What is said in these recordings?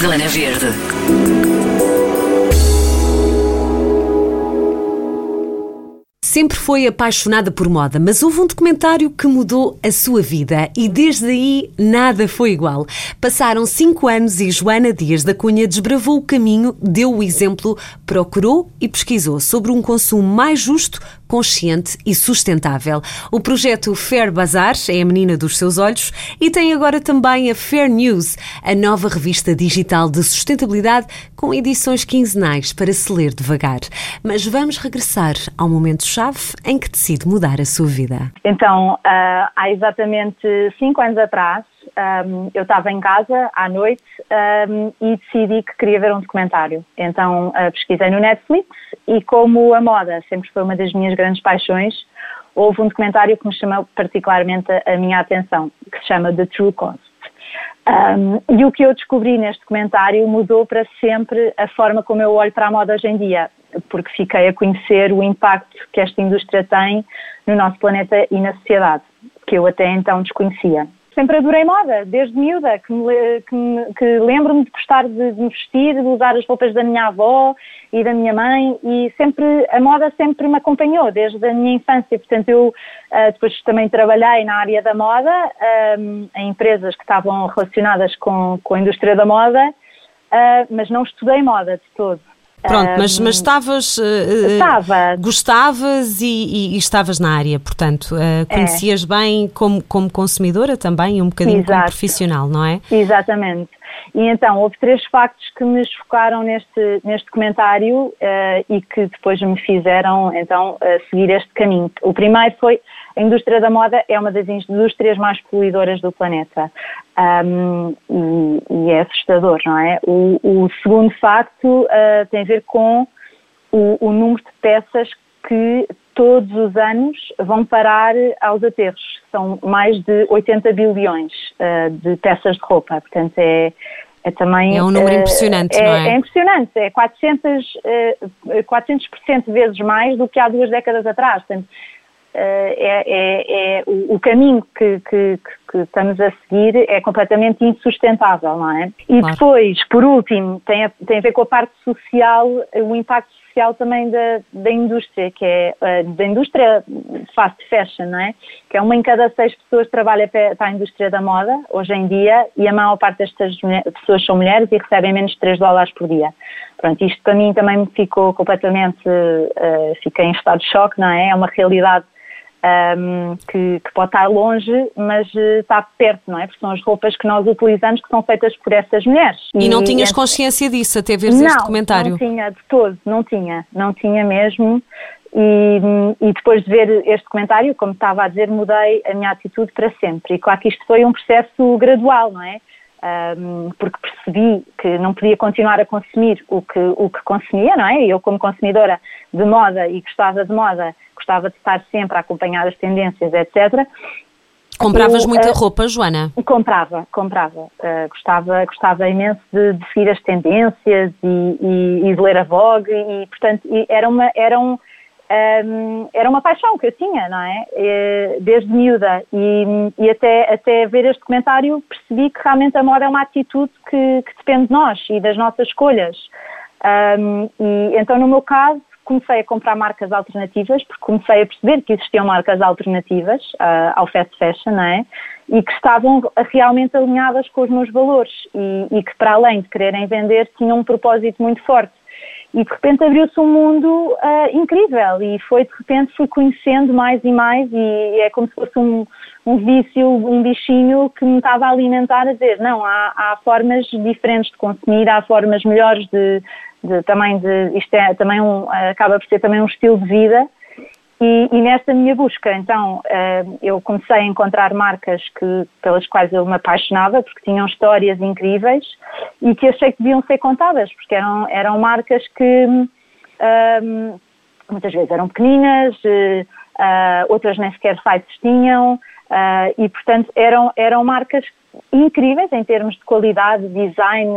Zona Verde. Sempre foi apaixonada por moda, mas houve um documentário que mudou a sua vida e desde aí nada foi igual. Passaram cinco anos e Joana Dias da Cunha desbravou o caminho, deu o exemplo, procurou e pesquisou sobre um consumo mais justo, consciente e sustentável. O projeto Fair Bazar é a menina dos seus olhos e tem agora também a Fair News, a nova revista digital de sustentabilidade com edições quinzenais para se ler devagar. Mas vamos regressar ao momento-chave em que decide mudar a sua vida. Então, uh, há exatamente cinco anos atrás, um, eu estava em casa à noite um, e decidi que queria ver um documentário. Então uh, pesquisei no Netflix e como a moda sempre foi uma das minhas grandes paixões, houve um documentário que me chamou particularmente a, a minha atenção, que se chama The True Cost. Um, e o que eu descobri neste documentário mudou para sempre a forma como eu olho para a moda hoje em dia, porque fiquei a conhecer o impacto que esta indústria tem no nosso planeta e na sociedade, que eu até então desconhecia sempre adorei moda, desde miúda, que, que, que lembro-me de gostar de, de me vestir, de usar as roupas da minha avó e da minha mãe e sempre, a moda sempre me acompanhou, desde a minha infância. Portanto, eu uh, depois também trabalhei na área da moda, um, em empresas que estavam relacionadas com, com a indústria da moda, uh, mas não estudei moda de todo. Pronto, mas, mas estavas. Uh, Estava. Gostavas e, e, e, estavas na área, portanto, uh, conhecias é. bem como, como consumidora também e um bocadinho Exato. como profissional, não é? Exatamente. E então, houve três factos que me chocaram neste, neste documentário uh, e que depois me fizeram, então, seguir este caminho. O primeiro foi a indústria da moda é uma das indústrias mais poluidoras do planeta um, e, e, é assustador, não é? O, o segundo facto uh, tem a ver com o, o, número de peças que todos os anos vão parar aos aterros. São mais de 80 bilhões uh, de peças de roupa, portanto é, é também... É um número uh, impressionante, é, não é? É impressionante, é 400, uh, 400% vezes mais do que há duas décadas atrás, portanto é, é, é o, o, caminho que, que, que, estamos a seguir é completamente insustentável, não é? E claro. depois, por último, tem a, tem a ver com a parte social, o impacto social também da, da indústria, que é da indústria fast fashion, não é? Que é uma em cada seis pessoas que trabalha para a indústria da moda, hoje em dia, e a maior parte destas pessoas são mulheres e recebem menos de 3 dólares por dia. Pronto, isto para mim também me ficou completamente, uh, fiquei em estado de choque, não é? É uma realidade um, que, que, pode estar longe, mas uh, está perto, não é? Porque são as roupas que nós utilizamos que são feitas por essas mulheres. E, e não tinhas consciência disso até veres este documentário? Não, tinha de todo, não tinha, não tinha mesmo. E, e, depois de ver este documentário, como estava a dizer, mudei a minha atitude para sempre. E claro que isto foi um processo gradual, não é? Um, porque percebi que não podia continuar a consumir o que, o que consumia, não é? Eu, como consumidora de moda e gostava de moda, gostava de estar sempre a acompanhar as tendências, etc. Compravas muita uh, roupa, Joana? Comprava, comprava. Uh, gostava, gostava imenso de, de, seguir as tendências e, e, e, de ler a Vogue e, portanto, e era uma, era um, um, era uma paixão que eu tinha, não é? Desde miúda. E, e, até, até ver este comentário percebi que realmente a moda é uma atitude que, que depende de nós e das nossas escolhas. Um, e então, no meu caso, comecei a comprar marcas alternativas, porque comecei a perceber que existiam marcas alternativas uh, ao fast fashion, não é? E que estavam realmente alinhadas com os meus valores e, e que, para além de quererem vender, tinham um propósito muito forte e de repente abriu-se um mundo uh, incrível e foi de repente fui conhecendo mais e mais e é como se fosse um, um vício, um bichinho que me estava a alimentar a dizer não, há, há formas diferentes de consumir, há formas melhores de, de também de, isto é também um, acaba por ser também um estilo de vida. E, e, nesta minha busca, então, uh, eu comecei a encontrar marcas que, pelas quais eu me apaixonava, porque tinham histórias incríveis e que achei que deviam ser contadas, porque eram, eram marcas que uh, muitas vezes eram pequeninas, uh, outras nem sequer sites tinham, e, portanto, eram, eram marcas incríveis em termos de qualidade, design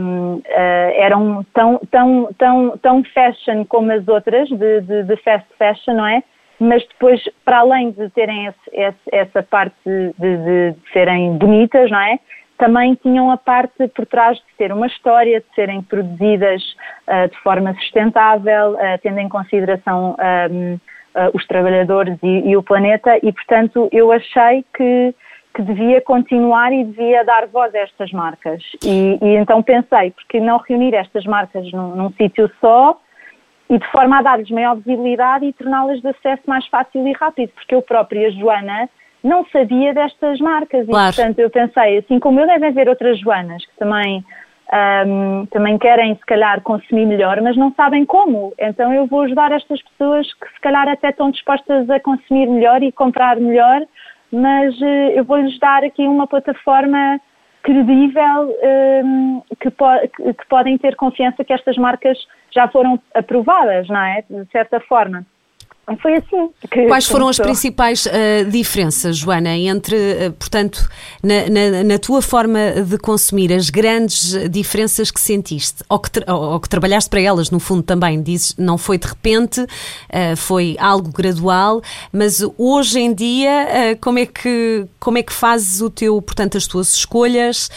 um, uh, eram tão, tão, tão, tão fashion como as outras de, de, de, fast fashion, não é? Mas depois, para além de terem esse, esse, essa parte de, de, serem bonitas, não é? também tinham a parte por trás de ter uma história, de serem produzidas uh, de forma sustentável, uh, tendo em consideração um, uh, os trabalhadores e, e, o planeta, e portanto eu achei que, que devia continuar e devia dar voz a estas marcas. E, e então pensei, porque não reunir estas marcas num, num sítio só e de forma a dar-lhes maior visibilidade e torná-las de acesso mais fácil e rápido, porque eu própria, Joana, não sabia destas marcas claro. e portanto eu pensei, assim como eu devem haver outras Joanas que também um, também querem se calhar consumir melhor, mas não sabem como. Então eu vou ajudar estas pessoas que se calhar até estão dispostas a consumir melhor e comprar melhor, mas uh, eu vou-lhes dar aqui uma plataforma credível um, que, po que podem ter confiança que estas marcas já foram aprovadas, não é? De certa forma. Foi assim. Quais foram começou. as principais uh, diferenças, Joana, entre, uh, portanto, na, na, na, tua forma de consumir, as grandes diferenças que sentiste, ou que, ou que trabalhaste para elas, no fundo também, dizes, não foi de repente, uh, foi algo gradual, mas hoje em dia, como, é que, como é que fazes o teu, portanto, as tuas escolhas,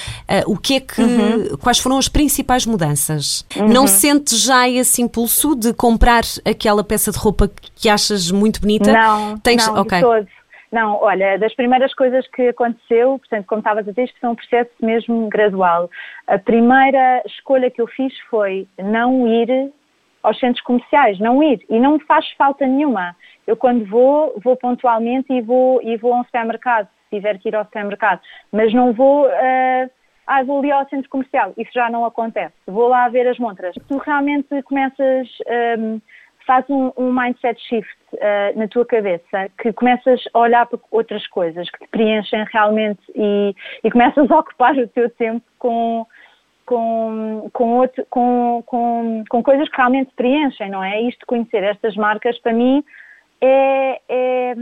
o que é que, uhum. quais foram as principais mudanças? Uhum. Não sentes já esse impulso de comprar aquela peça de roupa que achas achas muito bonita? Não, Tens... não, okay. de todos. Não, olha, das primeiras coisas que aconteceu, portanto, como estavas a dizer, isto foi um processo mesmo gradual. A primeira escolha que eu fiz foi não ir aos centros comerciais, não ir. E não me faz falta nenhuma. Eu quando vou, vou pontualmente e vou, e vou a um supermercado, se tiver que ir ao supermercado. Mas não vou, uh, ah, vou ali ao centro comercial. Isso já não acontece. Vou lá ver as montras. Tu realmente começas... Um, ah, faz um, um mindset shift uh, na tua cabeça, que começas a olhar para outras coisas que te preenchem realmente e, e começas a ocupar o teu tempo com, com, com, outro, com, com, com coisas que realmente te preenchem, não é? Isto de conhecer estas marcas, para mim, é, é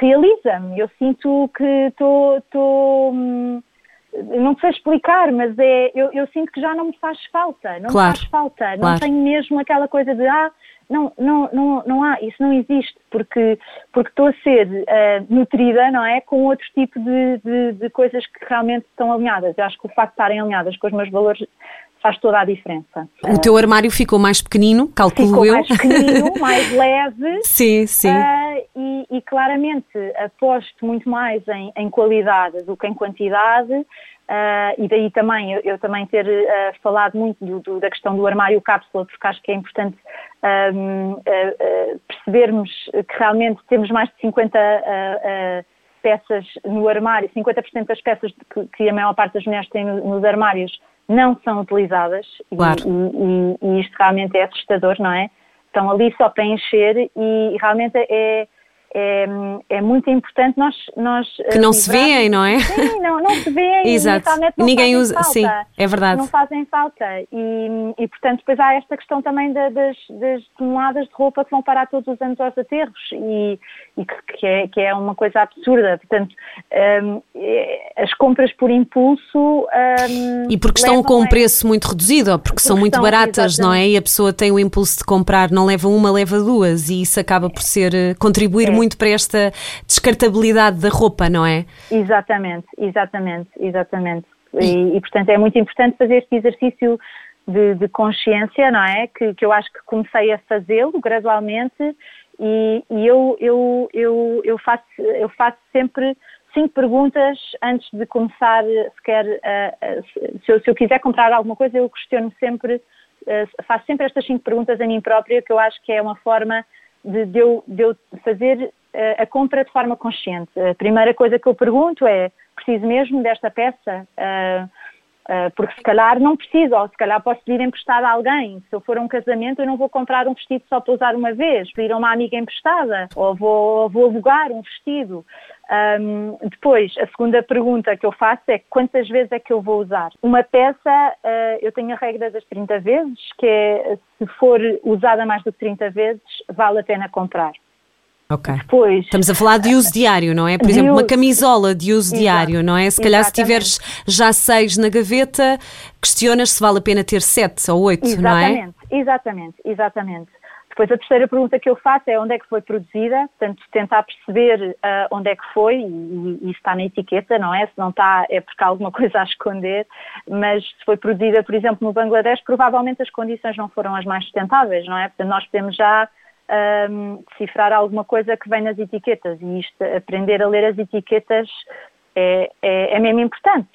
realiza-me. Eu sinto que estou. Não sei explicar, mas é, eu, eu, sinto que já não me faz falta, não claro, me faz falta, claro. não tenho mesmo aquela coisa de ah, não, não, não, não há, isso não existe, porque, porque estou a ser uh, nutrida, não é? Com outro tipo de, de, de, coisas que realmente estão alinhadas. Eu acho que o facto de estarem alinhadas com os meus valores faz toda a diferença. O uh, teu armário ficou mais pequenino, calculo ficou eu. mais pequenino, mais leve. Sim, sim. Uh, e, e, claramente aposto muito mais em, em qualidade do que em quantidade. Uh, e daí também eu, eu também ter uh, falado muito do, do, da questão do armário cápsula, porque acho que é importante um, percebermos que realmente temos mais de 50 peças no armário, 50% das peças que, que, a maior parte das mulheres têm no, nos armários não são utilizadas claro. e, e, e, isto realmente é assustador, não é? Estão ali só para encher e realmente é, é, é muito importante nós, nós que não se veem, não é? Sim, não, não se veem Exato. não Ninguém usa, falta, sim, é verdade. Não fazem falta e, e portanto depois há esta questão também das, das toneladas de roupa que vão parar todos os anos aos aterros e, e que, é, que é uma coisa absurda, portanto um, é, as compras por impulso um, e porque estão com um preço muito reduzido ou porque, porque são muito baratas, exatamente. não é? E a pessoa tem o impulso de comprar, não leva uma, leva duas e isso acaba por ser eh, contribuir é muito para esta descartabilidade da roupa, não é? Exatamente, exatamente, exatamente. E, e portanto é muito importante fazer este exercício de, de consciência, não é? Que, que eu acho que comecei a fazê-lo gradualmente e, e eu, eu, eu, eu, faço, eu faço sempre cinco perguntas antes de começar sequer, uh, uh, se, eu, se eu quiser comprar alguma coisa eu questiono sempre, faço sempre estas cinco perguntas a mim própria que eu acho que é uma forma de, de, eu, de eu fazer a compra de forma consciente. A primeira coisa que eu pergunto é: preciso mesmo desta peça? Uh, porque se calhar não preciso, ou se calhar posso pedir emprestado a alguém. Se eu for a um casamento, eu não vou comprar um vestido só para usar uma vez, pedir a uma amiga emprestada, ou vou, ou vou alugar um vestido. Um, depois, a segunda pergunta que eu faço é quantas vezes é que eu vou usar? Uma peça, uh, eu tenho a regra das 30 vezes, que é se for usada mais do que 30 vezes, vale a pena comprar. Ok. Depois, Estamos a falar de uso diário, não é? Por exemplo, uso, uma camisola de uso diário, não é? Se calhar exatamente. se tiveres já seis na gaveta, questionas se vale a pena ter sete ou oito, exatamente, não é? Exatamente, exatamente. depois a terceira pergunta que eu faço é onde é que foi produzida, portanto tentar perceber uh, onde é que foi e, e, está na etiqueta, não é? Se não está é porque há alguma coisa a esconder, mas se foi produzida, por exemplo, no Bangladesh, provavelmente as condições não foram as mais sustentáveis, não é? Portanto nós podemos já um, decifrar alguma coisa que vem nas etiquetas e isto, aprender a ler as etiquetas é, é, é mesmo importante.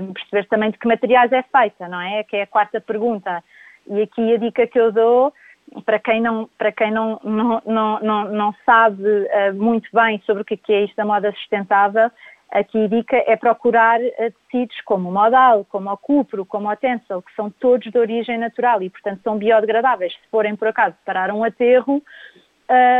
Um, perceber também de que materiais é feita, não é? Que é a quarta pergunta. E aqui a dica que eu dou para quem não, para quem não, não, não, não, não sabe uh, muito bem sobre o que é, é isto da moda sustentável, aqui a dica é procurar uh, tecidos como o modal, como o cupro, como o tencel, que são todos de origem natural e, portanto, são biodegradáveis. Se forem, por acaso, parar um aterro,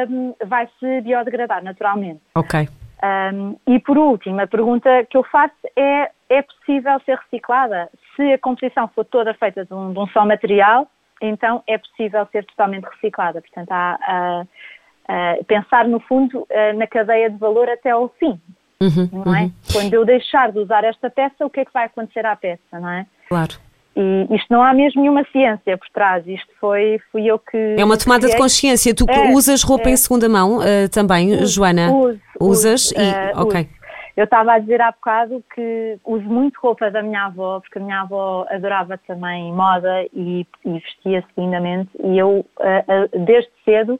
um, vai-se biodegradar naturalmente. Ok. Um, e por último, a pergunta que eu faço é: é possível ser reciclada? Se a composição for toda feita de um, de um só material, então é possível ser totalmente reciclada. Portanto, há a, a pensar no fundo na cadeia de valor até ao fim. Uhum, não é? Uhum. Quando eu deixar de usar esta peça, o que é que vai acontecer à peça, não é? Claro. E isto não há mesmo nenhuma ciência por trás, isto foi, fui eu que. É uma tomada de consciência. Tu é, usas roupa é. em segunda mão uh, também, uso, Joana? Uso, Usas uso, e. Uh, ok. Uso. Eu estava a dizer há bocado que uso muito roupa da minha avó, porque a minha avó adorava também moda e, e vestia-se lindamente, e eu, uh, desde cedo,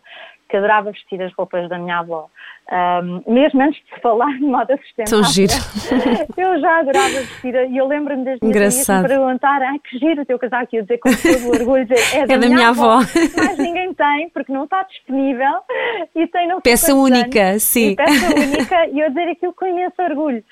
que adorava vestir as roupas da minha avó. Um, mesmo antes de falar de moda sustentável. Tão giro. eu já adorava vestir e eu lembro-me das minhas amigas me perguntar ai que giro o teu casaco e eu dizer com todo o orgulho dizer, é, da, é da minha, minha avó. avó. Mas ninguém tem porque não está disponível e tem não Peça única, anos, sim. peça única e eu dizer aquilo com imenso orgulho.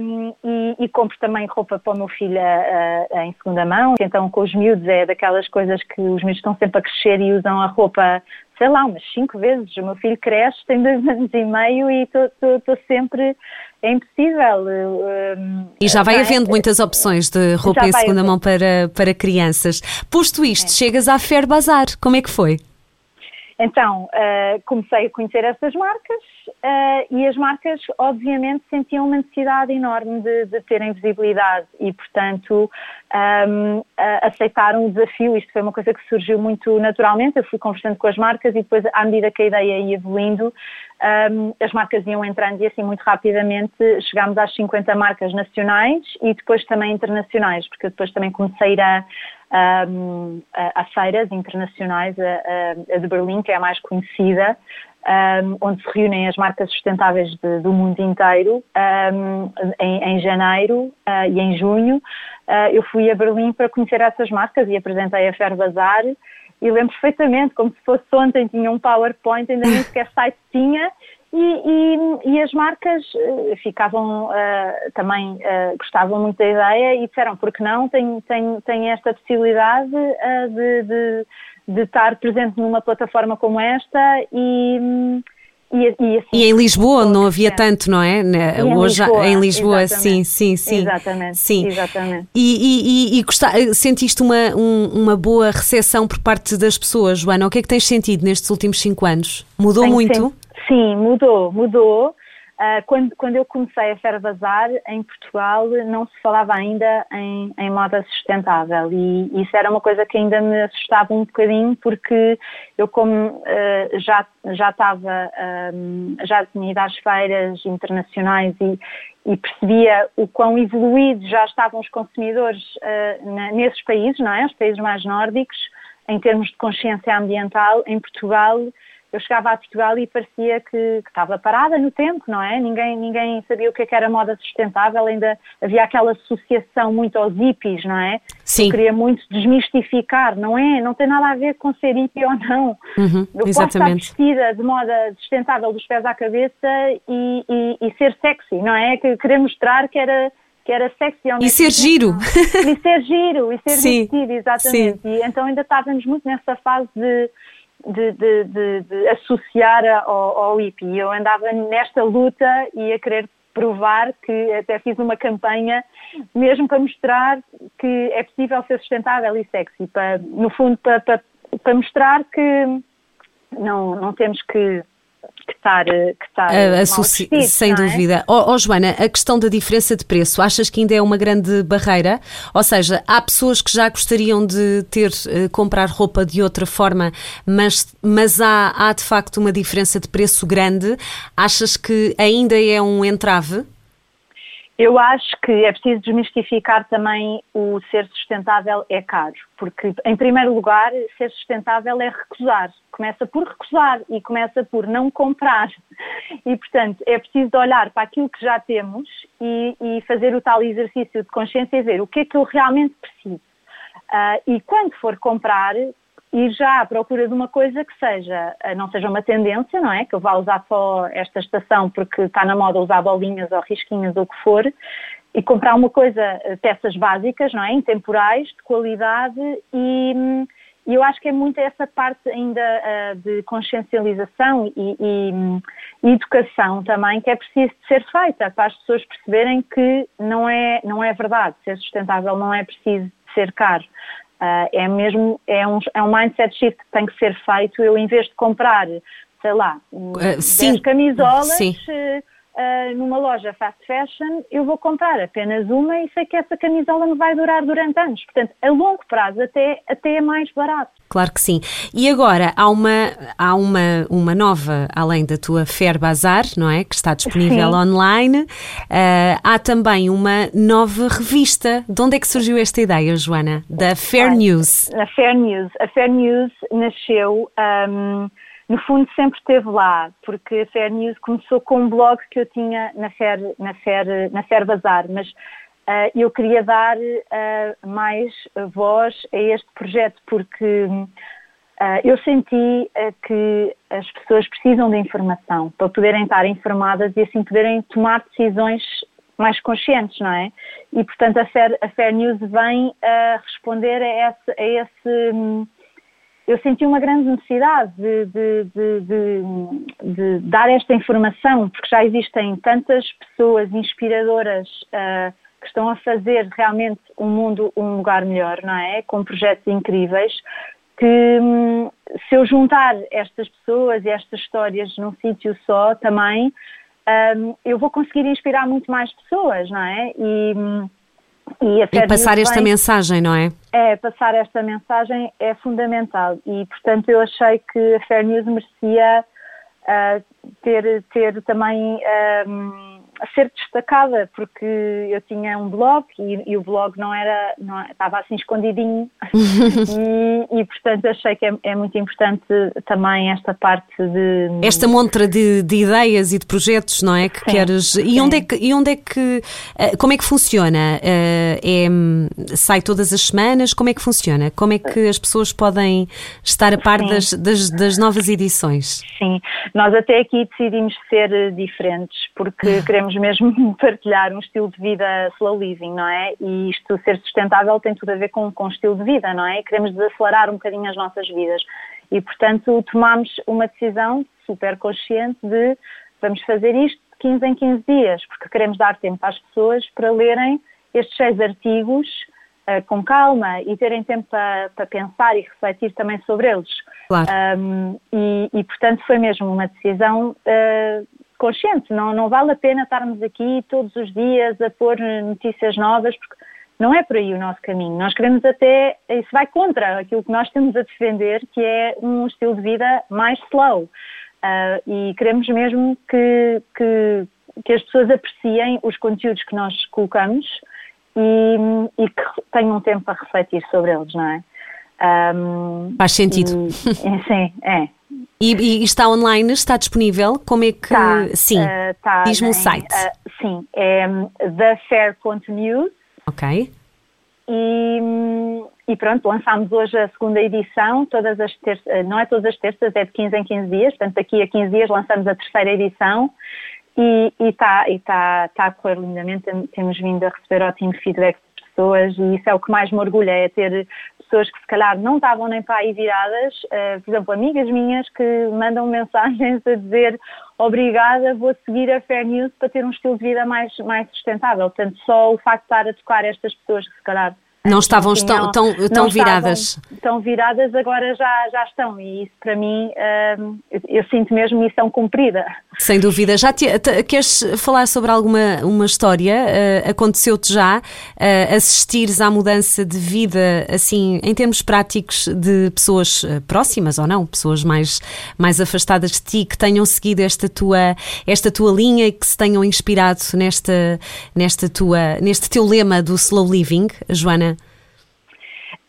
Um, e, e, compro também roupa para o meu filho uh, em segunda mão, então com os miúdos é daquelas coisas que os miúdos estão sempre a crescer e usam a roupa sei lá, umas cinco vezes. O meu filho cresce, tem dois anos e meio e estou sempre. É impossível. Um, e já vai havendo muitas opções de roupa em segunda mão para, para crianças. Posto isto, é. chegas à Fair Bazar, como é que foi? Então, uh, comecei a conhecer essas marcas uh, e as marcas, obviamente, sentiam uma necessidade enorme de, de terem visibilidade e, portanto, um, uh, aceitaram o desafio. Isto foi uma coisa que surgiu muito naturalmente. Eu fui conversando com as marcas e depois, à medida que a ideia ia evoluindo, um, as marcas iam entrando e assim muito rapidamente chegámos às 50 marcas nacionais e depois também internacionais, porque eu depois também comecei a um, a, feiras internacionais, a, a, de Berlim, que é a mais conhecida, um, onde se reúnem as marcas sustentáveis de, do mundo inteiro, um, em, em, janeiro uh, e em junho. Uh, eu fui a Berlim para conhecer essas marcas e apresentei a Fair Bazar e lembro perfeitamente, como se fosse ontem, tinha um PowerPoint, ainda nem sequer site tinha, e, e, e, as marcas uh, ficavam uh, também uh, gostavam muito da ideia e disseram porque não tem, tem, tem esta possibilidade de, de, de, estar presente numa plataforma como esta e, e, e, assim, e, em Lisboa não havia tanto, não é? Né? Hoje em Lisboa, em Lisboa sim, sim, sim. Exatamente. Sim. exatamente. E, e, e gostar, sentiste uma, um, uma boa recepção por parte das pessoas, Joana? O que é que tens sentido nestes últimos cinco anos? Mudou Tenho muito? Sim, mudou, mudou. Uh, quando, quando eu comecei a Fer Bazar, em Portugal, não se falava ainda em, em moda sustentável e isso era uma coisa que ainda me assustava um bocadinho porque eu como uh, já, já estava, um, já tinha ido às feiras internacionais e, e percebia o quão evoluídos já estavam os consumidores uh, nesses países, não é? Os países mais nórdicos, em termos de consciência ambiental, em Portugal eu chegava a Portugal e parecia que, que, estava parada no tempo, não é? Ninguém, ninguém sabia o que, é que era moda sustentável, ainda havia aquela associação muito aos hippies, não é? Sim. Eu queria muito desmistificar, não é? Não tem nada a ver com ser hippie ou não. Uhum, eu exatamente. posso estar vestida de moda sustentável dos pés à cabeça e, e, e ser sexy, não é? Que querer mostrar que era que era sexy E ser giro. E ser giro, e ser Sim. vestido, exatamente. Sim. E então ainda estávamos muito nessa fase de de, de, de, de associar ao, ao hippie. Eu andava nesta luta e a querer provar que até fiz uma campanha mesmo para mostrar que é possível ser sustentável e sexy, para, no fundo para, para, para mostrar que não, não temos que que estar, que estar uh, vestido, sem é? dúvida. Oh, oh, Joana, a questão da diferença de preço, achas que ainda é uma grande barreira? Ou seja, há pessoas que já gostariam de ter uh, comprar roupa de outra forma, mas, mas há, há de facto uma diferença de preço grande. Achas que ainda é um entrave? Eu acho que é preciso desmistificar também o ser sustentável é caro, porque, em primeiro lugar, ser sustentável é recusar. Começa por recusar e começa por não comprar. E, portanto, é preciso olhar para aquilo que já temos e, e fazer o tal exercício de consciência e ver o que é que eu realmente preciso. Uh, e quando for comprar, ir já à procura de uma coisa que seja, eh, não seja uma tendência, não é? Que eu vá usar só esta estação porque está na moda usar bolinhas ou risquinhas ou o que for, e comprar uma coisa, eh, peças básicas, não é? Intemporais, de qualidade e, e eu acho que é muito essa parte ainda uh, de consciencialização e, e, e, educação também que é preciso ser feita para as pessoas perceberem que não é, não é verdade, ser sustentável não é preciso ser caro. Uh, é mesmo, é um, é um mindset shift que tem que ser feito. Eu, em vez de comprar, sei lá, uh, 10 camisolas, sim. Uh, uh, numa loja fast fashion, eu vou comprar apenas uma e sei que essa camisola me vai durar durante anos. Portanto, a longo prazo até, até é mais barato. Claro que sim. E agora há uma, há uma, uma nova, além da tua Fair Bazar, não é? Que está disponível sim. online. Uh, há também uma nova revista. De onde é que surgiu esta ideia, Joana? Da Fair News. A Fair News. A Fair News nasceu. Um, no fundo sempre esteve lá, porque a Fair News começou com um blog que eu tinha na Fair, na Fair, na Fair Bazar, mas uh, eu queria dar uh, mais voz a este projeto, porque uh, eu senti que as pessoas precisam de informação para poderem estar informadas e assim poderem tomar decisões mais conscientes, não é? E portanto a Fair, a Fair News vem a responder a esse, a esse eu senti uma grande necessidade de, de, de, de, dar esta informação, porque já existem tantas pessoas inspiradoras uh, que estão a fazer realmente o um mundo um lugar melhor, não é? Com projetos incríveis, que um, se eu juntar estas pessoas e estas histórias num sítio só também, um, eu vou conseguir inspirar muito mais pessoas, não é? E, hum, e, e passar esta vem, mensagem, não é? É, passar esta mensagem é fundamental e, portanto, eu achei que a Fair News merecia uh, ter, ter também uh, a ser destacada, porque eu tinha um blog e, e o blog não era, não, estava assim escondidinho e, e, portanto achei que é, é, muito importante também esta parte de... Esta montra de, de ideias e de projetos, não é? Que sim, queres... E onde é que, e onde é que... Eh, como é que funciona? Eh, é, sai todas as semanas? Como é que funciona? Como é que as pessoas podem estar a par das, das, das novas edições? Sim, nós até aqui decidimos ser diferentes, porque queremos mesmo partilhar um estilo de vida slow living, não é? E isto ser sustentável tem tudo a ver com, com estilo de vida, não é? Queremos desacelerar um bocadinho as nossas vidas. E, portanto, tomamos uma decisão super consciente de vamos fazer isto de 15 em 15 dias, porque queremos dar tempo às pessoas para lerem estes seis artigos uh, com calma e terem tempo para, para, pensar e refletir também sobre eles. Claro. Um, e, e, portanto, foi mesmo uma decisão uh, consciente. Não, não vale a pena estarmos aqui todos os dias a pôr notícias novas, porque não é por aí o nosso caminho. Nós queremos até, isso vai contra aquilo que nós temos a defender, que é um estilo de vida mais slow. Uh, e queremos mesmo que, que, que, as pessoas apreciem os conteúdos que nós colocamos e, e que tenham tempo para refletir sobre eles, não é? Um, Faz sentido. E, sim, é. E, e, está online, está disponível? Como é que. Tá, sim, uh, tá diz-me o site. Uh, sim, é um, thefair.news. Ok. E, e, pronto, lançámos hoje a segunda edição, todas as terças, eh, não é todas as terças, é de 15 em 15 dias, portanto daqui a 15 dias lançamos a terceira edição e está e tá, tá a correr lindamente, temos vindo a receber ótimo feedback de pessoas e isso é o que mais me orgulha, é ter pessoas que se calhar não estavam nem para aí viradas, uh, por exemplo, amigas minhas que mandam mensagens a dizer obrigada, vou seguir a Fair News para ter um estilo de vida mais, mais sustentável. Portanto, só o facto de estar a tocar estas pessoas que se calhar Não estavam tão, tão, tão viradas. Estão viradas, agora já, já estão. E isso, para mim, eu, eu, sinto mesmo missão cumprida. Sem dúvida. Já te, te, queres falar sobre alguma uma história? Uh, Aconteceu-te já uh, assistires à mudança de vida, assim, em termos práticos, de pessoas próximas ou não? Pessoas mais, mais afastadas de ti, que tenham seguido esta tua, esta tua linha e que se tenham inspirado nesta, nesta tua, neste teu lema do slow living, Joana?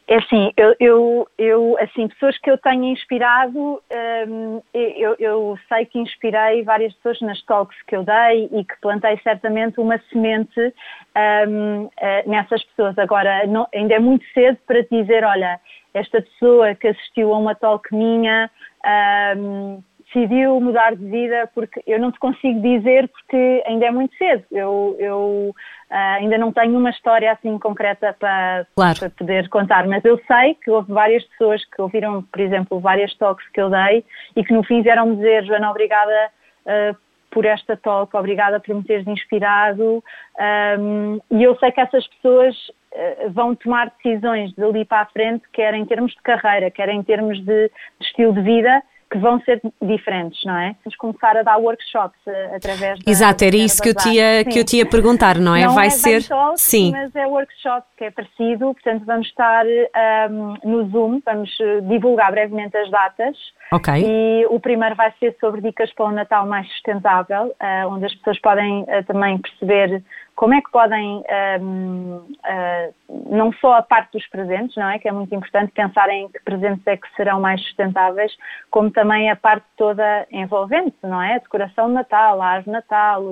É assim, eu, eu, eu, assim, pessoas que eu tenho inspirado, um, eu, eu, sei que inspirei várias pessoas nas talks que eu dei e que plantei certamente uma semente um, uh, eh, nessas pessoas. Agora, não, ainda é muito cedo para dizer, olha, esta pessoa que assistiu a uma talk minha um, decidiu mudar de vida porque eu não te consigo dizer porque ainda é muito cedo. Eu, eu Uh, ainda não tenho uma história assim concreta para, claro. para, poder contar, mas eu sei que houve várias pessoas que ouviram, por exemplo, várias talks que eu dei e que no fim vieram-me dizer, Joana, obrigada uh, por esta talk, obrigada por me teres inspirado. Um, e eu sei que essas pessoas uh, vão tomar decisões dali para a frente, quer em termos de carreira, quer em termos de, de estilo de vida, que vão ser diferentes, não é? Vamos começar a dar workshops uh, através da Exato, era isso que eu, tinha, que eu tinha perguntar, não é? Não Vai é ser. Talk, sim. Mas é workshop que é parecido, portanto, vamos estar um, no Zoom, vamos eh, divulgar brevemente as datas. Ok. E o primeiro vai ser sobre dicas para um Natal mais sustentável, uh, onde as pessoas podem uh, também perceber como é que podem, um, uh, não só a parte dos presentes, não é? Que é muito importante pensar em que presentes é que serão mais sustentáveis, como também a parte toda envolvente, não é? A decoração de Natal, a árvore de Natal,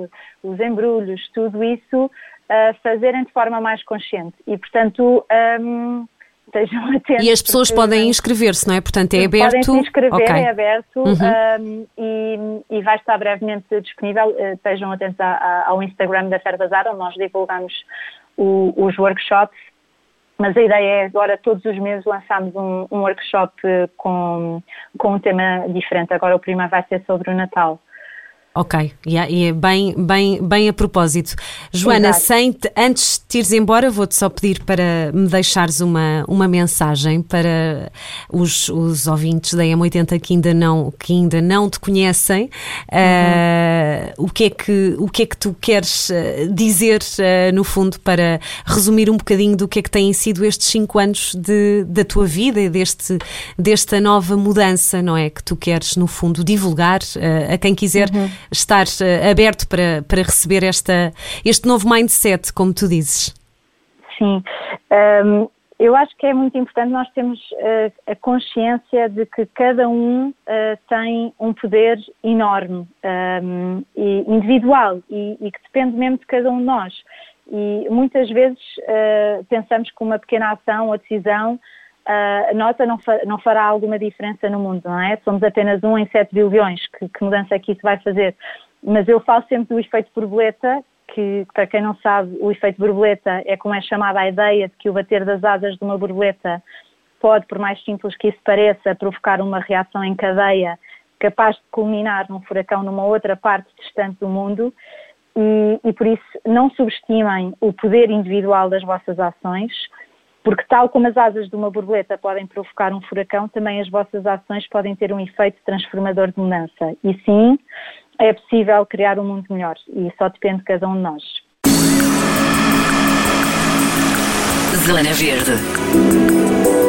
os embrulhos, tudo isso uh, fazerem de forma mais consciente. E, portanto, um, estejam atentos. E as pessoas podem inscrever-se, não é? Portanto, é aberto. Podem se inscrever, okay. é aberto uhum. um, e, e, vai estar brevemente disponível. Uh, estejam atentos a, a, ao Instagram da Ferbazar, onde nós divulgamos o, os workshops. Mas a ideia é agora, todos os meses, lançarmos um, um workshop com, com um tema diferente. Agora, o primeiro vai ser sobre o Natal. Ok, e é bem, bem, bem a propósito. Joana, sem te, antes de ires embora, vou-te só pedir para me deixares uma, uma mensagem para os, os ouvintes da M80 que ainda não, que ainda não te conhecem. Uhum. Uh, o, que é que, o que é que tu queres eh, dizer, uh, no fundo, para resumir um bocadinho do que é que têm sido estes cinco anos de, da tua vida e deste, desta nova mudança, não é? Que tu queres, no fundo, divulgar uh, a quem quiser. Uhum estar uh, aberto para, para receber esta, este novo mindset, como tu dizes? Sim. Um, eu acho que é muito importante nós termos uh, a consciência de que cada um uh, tem um poder enorme um, e individual e, e, que depende mesmo de cada um de nós. E muitas vezes uh, pensamos que uma pequena ação ou decisão a nota não, não, fará alguma diferença no mundo, não é? Somos apenas um em 7 bilhões, que, que mudança é que isso vai fazer? Mas eu falo sempre do efeito borboleta, que para quem não sabe, o efeito borboleta é como é chamada a ideia de que o bater das asas de uma borboleta pode, por mais simples que isso pareça, provocar uma reação em cadeia capaz de culminar num furacão numa outra parte distante do mundo. E, e por isso não subestimem o poder individual das vossas ações, porque, tal como as asas de uma borboleta podem provocar um furacão, também as vossas ações podem ter um efeito transformador de mudança. E sim, é possível criar um mundo melhor e só depende de cada um de nós. Zelena Verde.